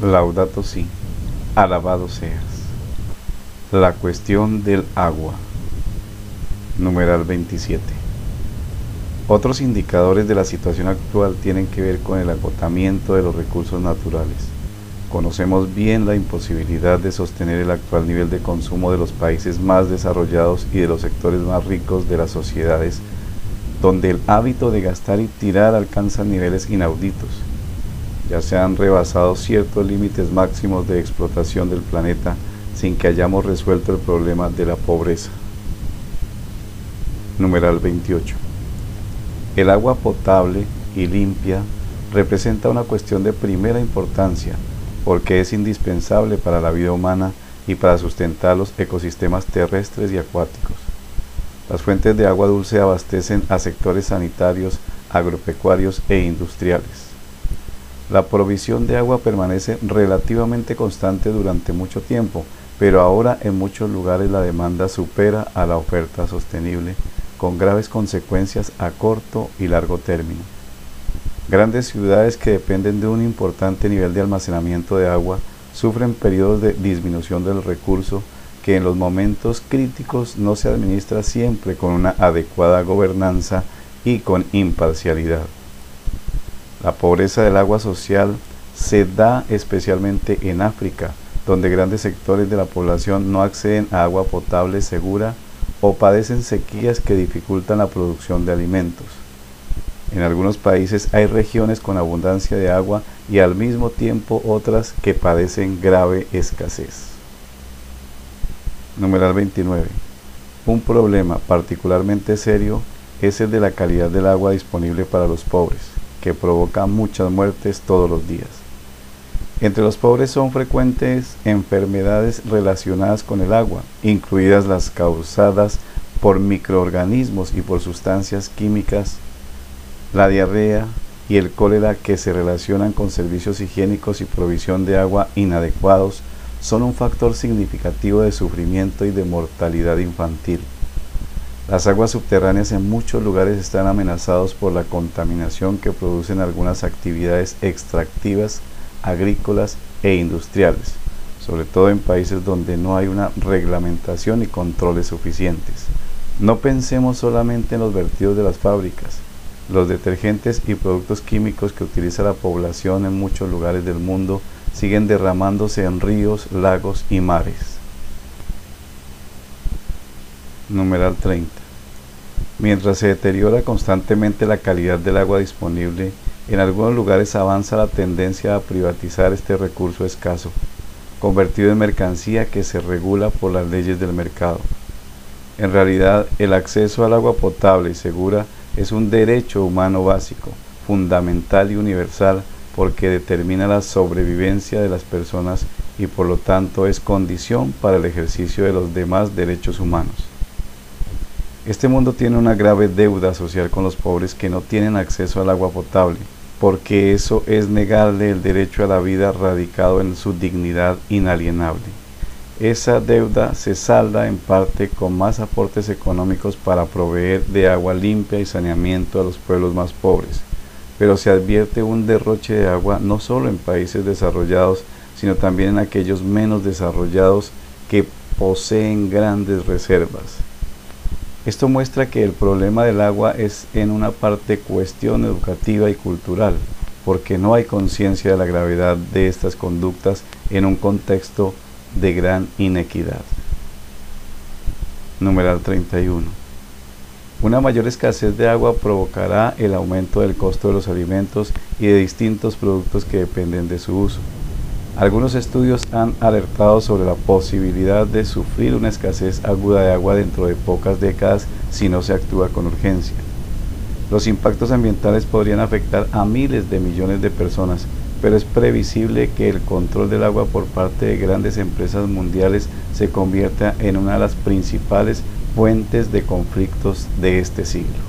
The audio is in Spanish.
Laudato si, alabado seas. La cuestión del agua. Numeral 27. Otros indicadores de la situación actual tienen que ver con el agotamiento de los recursos naturales. Conocemos bien la imposibilidad de sostener el actual nivel de consumo de los países más desarrollados y de los sectores más ricos de las sociedades, donde el hábito de gastar y tirar alcanza niveles inauditos ya se han rebasado ciertos límites máximos de explotación del planeta sin que hayamos resuelto el problema de la pobreza. Numeral 28. El agua potable y limpia representa una cuestión de primera importancia porque es indispensable para la vida humana y para sustentar los ecosistemas terrestres y acuáticos. Las fuentes de agua dulce abastecen a sectores sanitarios, agropecuarios e industriales. La provisión de agua permanece relativamente constante durante mucho tiempo, pero ahora en muchos lugares la demanda supera a la oferta sostenible, con graves consecuencias a corto y largo término. Grandes ciudades que dependen de un importante nivel de almacenamiento de agua sufren periodos de disminución del recurso que en los momentos críticos no se administra siempre con una adecuada gobernanza y con imparcialidad. La pobreza del agua social se da especialmente en África, donde grandes sectores de la población no acceden a agua potable segura o padecen sequías que dificultan la producción de alimentos. En algunos países hay regiones con abundancia de agua y al mismo tiempo otras que padecen grave escasez. Numeral 29. Un problema particularmente serio es el de la calidad del agua disponible para los pobres que provoca muchas muertes todos los días. Entre los pobres son frecuentes enfermedades relacionadas con el agua, incluidas las causadas por microorganismos y por sustancias químicas, la diarrea y el cólera que se relacionan con servicios higiénicos y provisión de agua inadecuados son un factor significativo de sufrimiento y de mortalidad infantil. Las aguas subterráneas en muchos lugares están amenazados por la contaminación que producen algunas actividades extractivas, agrícolas e industriales, sobre todo en países donde no hay una reglamentación y controles suficientes. No pensemos solamente en los vertidos de las fábricas, los detergentes y productos químicos que utiliza la población en muchos lugares del mundo siguen derramándose en ríos, lagos y mares. Numeral 30. Mientras se deteriora constantemente la calidad del agua disponible, en algunos lugares avanza la tendencia a privatizar este recurso escaso, convertido en mercancía que se regula por las leyes del mercado. En realidad, el acceso al agua potable y segura es un derecho humano básico, fundamental y universal porque determina la sobrevivencia de las personas y por lo tanto es condición para el ejercicio de los demás derechos humanos. Este mundo tiene una grave deuda social con los pobres que no tienen acceso al agua potable, porque eso es negarle el derecho a la vida radicado en su dignidad inalienable. Esa deuda se salda en parte con más aportes económicos para proveer de agua limpia y saneamiento a los pueblos más pobres, pero se advierte un derroche de agua no solo en países desarrollados, sino también en aquellos menos desarrollados que poseen grandes reservas. Esto muestra que el problema del agua es en una parte cuestión educativa y cultural, porque no hay conciencia de la gravedad de estas conductas en un contexto de gran inequidad. Numeral 31. Una mayor escasez de agua provocará el aumento del costo de los alimentos y de distintos productos que dependen de su uso. Algunos estudios han alertado sobre la posibilidad de sufrir una escasez aguda de agua dentro de pocas décadas si no se actúa con urgencia. Los impactos ambientales podrían afectar a miles de millones de personas, pero es previsible que el control del agua por parte de grandes empresas mundiales se convierta en una de las principales fuentes de conflictos de este siglo.